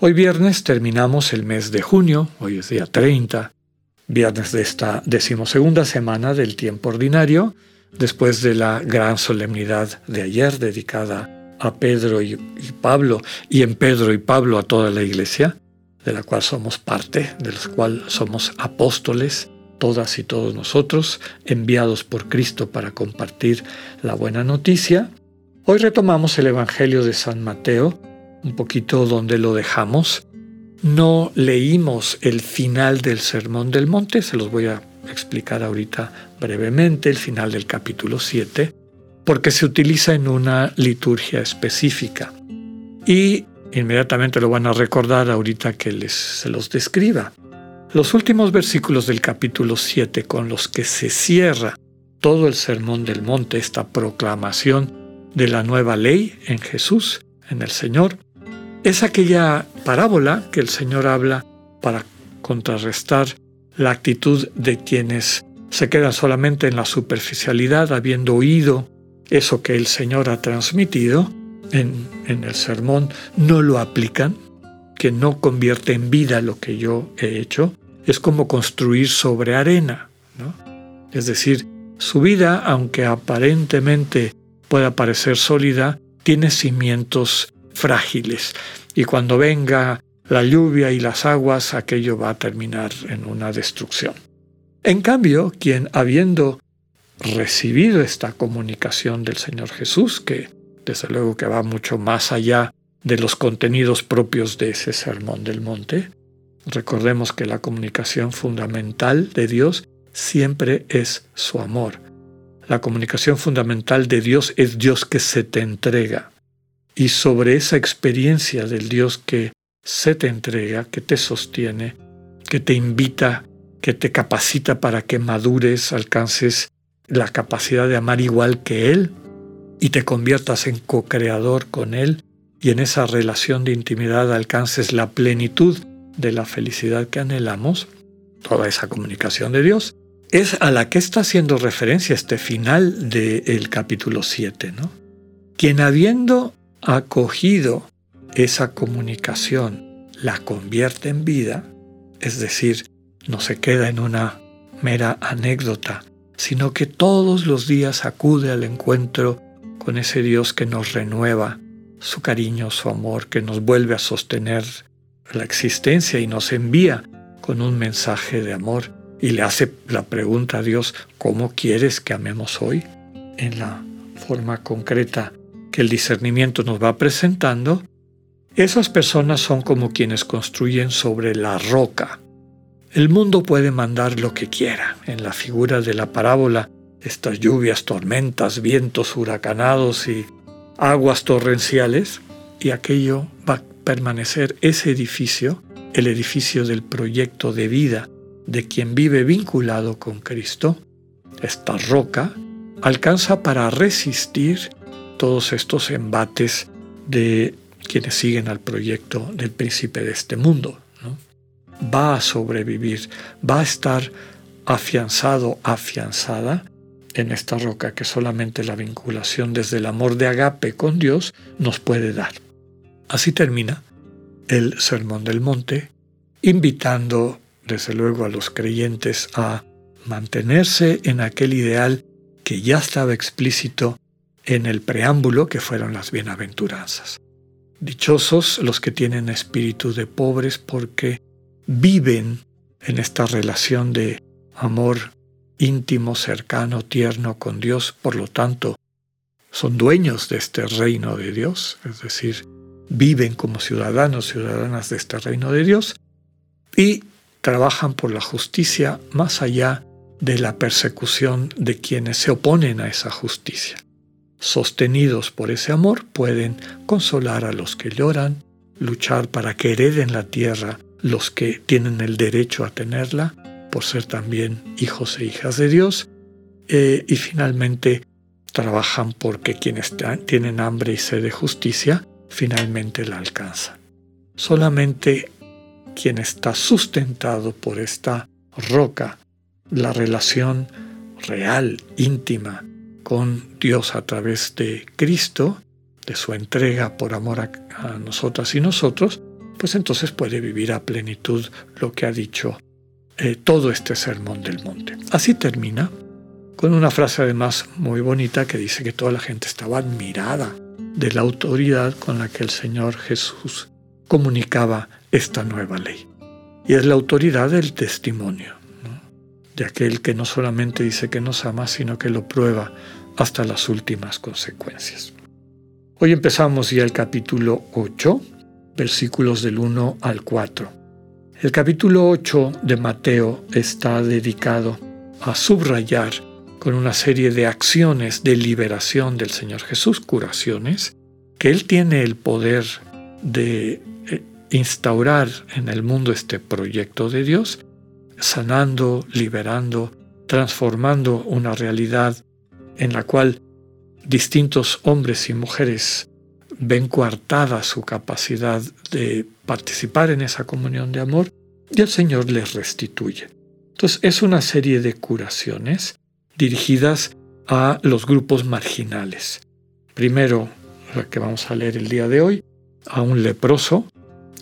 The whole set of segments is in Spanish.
Hoy viernes terminamos el mes de junio, hoy es día 30, viernes de esta decimosegunda semana del tiempo ordinario, después de la gran solemnidad de ayer dedicada a Pedro y, Pablo, y en Pedro y Pablo a toda la iglesia, de la cual somos parte, de la cual somos apóstoles, todas y todos nosotros, enviados por Cristo para compartir la buena noticia. Hoy retomamos el Evangelio de San Mateo, un poquito donde lo dejamos, no leímos el final del Sermón del Monte, se los voy a explicar ahorita brevemente, el final del capítulo 7, porque se utiliza en una liturgia específica. Y inmediatamente lo van a recordar ahorita que les, se los describa. Los últimos versículos del capítulo 7 con los que se cierra todo el Sermón del Monte, esta proclamación de la nueva ley en Jesús, en el Señor, es aquella parábola que el Señor habla para contrarrestar la actitud de quienes se quedan solamente en la superficialidad, habiendo oído eso que el Señor ha transmitido en, el sermón, no lo aplican, que no convierte en vida lo que yo he hecho, es como construir sobre arena. Es decir, su vida, aunque aparentemente pueda parecer sólida, tiene cimientos frágiles y cuando venga la lluvia y las aguas, aquello va a terminar en una destrucción. En cambio, quien habiendo recibido esta comunicación del Señor Jesús, que desde luego que va mucho más allá de los contenidos propios de ese sermón del monte, recordemos que la comunicación fundamental de Dios siempre es su amor. La comunicación fundamental de Dios es Dios que se te entrega, y sobre esa experiencia del Dios que se te entrega, que te sostiene, que te invita, que te capacita para que madures, alcances la capacidad de amar igual que Él y te conviertas en co-creador con Él y en esa relación de intimidad alcances la plenitud de la felicidad que anhelamos, toda esa comunicación de Dios, es a la que está haciendo referencia este final del capítulo 7, ¿no? Quien habiendo acogido esa comunicación, la convierte en vida, es decir, no se queda en una mera anécdota, sino que todos los días acude al encuentro con ese Dios que nos renueva su cariño, su amor, que nos vuelve a sostener la existencia y nos envía con un mensaje de amor y le hace la pregunta a Dios, ¿cómo quieres que amemos hoy? En la forma concreta que el discernimiento nos va presentando, esas personas son como quienes construyen sobre la roca. El mundo puede mandar lo que quiera. En la figura de la parábola, estas lluvias, tormentas, vientos huracanados y aguas torrenciales, y aquello va a permanecer ese edificio, el edificio del proyecto de vida de quien vive vinculado con Cristo, esta roca, alcanza para resistir todos estos embates de quienes siguen al proyecto del príncipe de este mundo. Va a sobrevivir, va a estar afianzado, afianzada en esta roca que solamente la vinculación desde el amor de agape con Dios nos puede dar. Así termina el Sermón del Monte, invitando desde luego a los creyentes a mantenerse en aquel ideal que ya estaba explícito en el preámbulo que fueron las bienaventuranzas. Dichosos los que tienen espíritu de pobres porque viven en esta relación de amor íntimo, cercano, tierno con Dios, por lo tanto, son dueños de este reino de Dios, es decir, viven como ciudadanos, ciudadanas de este reino de Dios y trabajan por la justicia más allá de la persecución de quienes se oponen a esa justicia sostenidos por ese amor, pueden consolar a los que lloran, luchar para que hereden la tierra los que tienen el derecho a tenerla por ser también hijos e hijas de Dios. Eh, y finalmente trabajan porque quienes tienen hambre y sed de justicia finalmente la alcanzan. Solamente quien está sustentado por esta roca, la relación real, íntima con Dios a través de Cristo, de su entrega por amor a, nosotras y nosotros, pues entonces puede vivir a plenitud lo que ha dicho eh, todo este sermón del monte. Así termina, con una frase además muy bonita que dice que toda la gente estaba admirada de la autoridad con la que el Señor Jesús comunicaba esta nueva ley. Y es la autoridad del testimonio, de aquel que no solamente dice que nos ama, sino que lo prueba hasta las últimas consecuencias. Hoy empezamos ya el capítulo 8, versículos del 1 al 4. El capítulo 8 de Mateo está dedicado a subrayar con una serie de acciones de liberación del Señor Jesús, curaciones, que Él tiene el poder de eh, instaurar en el mundo este proyecto de Dios, sanando, liberando, transformando una realidad en la cual distintos hombres y mujeres ven coartada su capacidad de participar en esa comunión de amor y el Señor les restituye. Entonces es una serie de curaciones dirigidas a los grupos marginales. Primero, la que vamos a leer el día de hoy, a un leproso,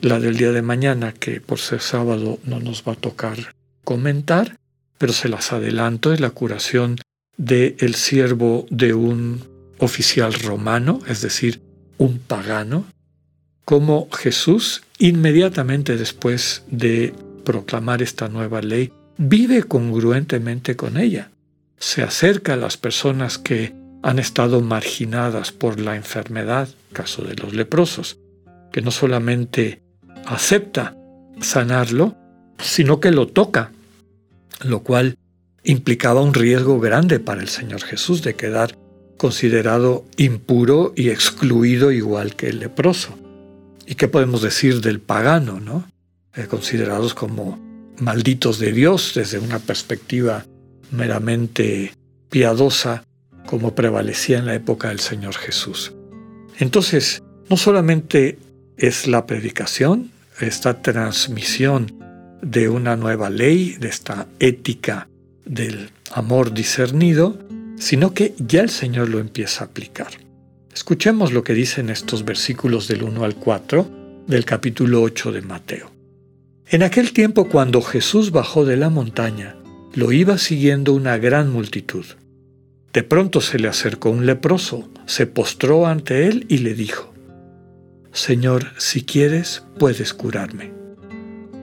la del día de mañana, que por ser sábado no nos va a tocar comentar, pero se las adelanto, es la curación del el siervo de un oficial romano, es decir, un pagano, como Jesús, inmediatamente después de proclamar esta nueva ley, vive congruentemente con ella. Se acerca a las personas que han estado marginadas por la enfermedad, caso de los leprosos, que no solamente acepta sanarlo, sino que lo toca, lo cual implicaba un riesgo grande para el Señor Jesús de quedar considerado impuro y excluido igual que el leproso. ¿Y qué podemos decir del pagano, no? Eh, considerados como malditos de Dios desde una perspectiva meramente piadosa como prevalecía en la época del Señor Jesús. Entonces, no solamente es la predicación, esta transmisión de una nueva ley, de esta ética del amor discernido, sino que ya el Señor lo empieza a aplicar. Escuchemos lo que dicen estos versículos del 1 al 4 del capítulo 8 de Mateo. En aquel tiempo cuando Jesús bajó de la montaña, lo iba siguiendo una gran multitud. De pronto se le acercó un leproso, se postró ante él y le dijo, Señor, si quieres, puedes curarme.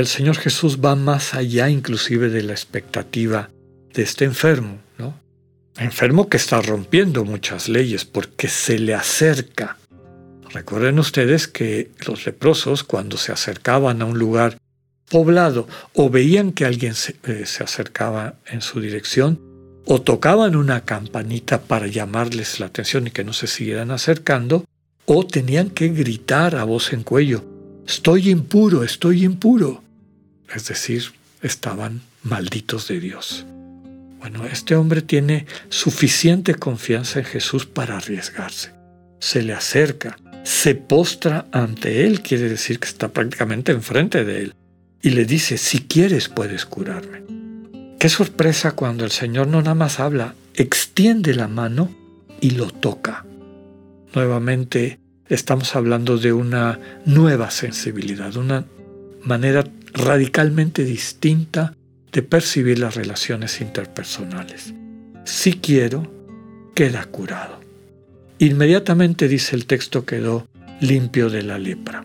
el Señor Jesús va más allá inclusive de la expectativa de este enfermo, ¿no? enfermo que está rompiendo muchas leyes porque se le acerca. Recuerden ustedes que los leprosos cuando se acercaban a un lugar poblado o veían que alguien se, eh, acercaba en su dirección o tocaban una campanita para llamarles la atención y que no se siguieran acercando, o tenían que gritar a voz en cuello, estoy impuro, estoy impuro. Es decir, estaban malditos de Dios. Bueno, este hombre tiene suficiente confianza en Jesús para arriesgarse. Se le acerca, se postra ante él, quiere decir que está prácticamente enfrente de él, y le dice, si quieres puedes curarme. Qué sorpresa cuando el Señor no nada más habla, extiende la mano y lo toca. Nuevamente estamos hablando de una nueva sensibilidad, una manera radicalmente distinta de percibir las relaciones interpersonales. Si quiero, queda curado. Inmediatamente dice el texto quedó limpio de la lepra.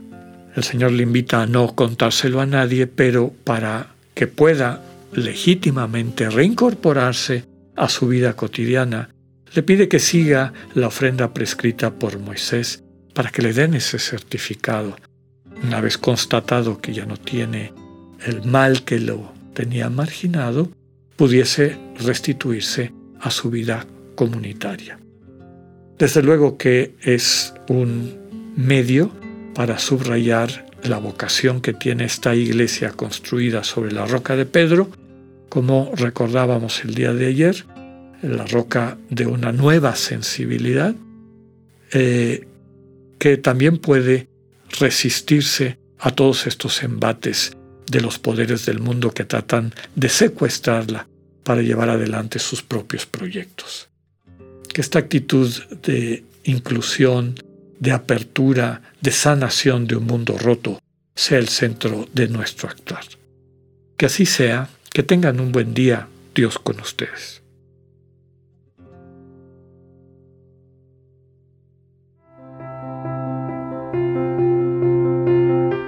El Señor le invita a no contárselo a nadie, pero para que pueda legítimamente reincorporarse a su vida cotidiana, le pide que siga la ofrenda prescrita por Moisés para que le den ese certificado. Una vez constatado que ya no tiene el mal que lo tenía marginado, pudiese restituirse a su vida comunitaria. Desde luego que es un medio para subrayar la vocación que tiene esta iglesia construida sobre la roca de Pedro, como recordábamos el día de ayer, la roca de una nueva sensibilidad, eh, que también puede resistirse a todos estos embates de los poderes del mundo que tratan de secuestrarla para llevar adelante sus propios proyectos. Que esta actitud de inclusión, de apertura, de sanación de un mundo roto sea el centro de nuestro actuar. Que así sea, que tengan un buen día, Dios con ustedes.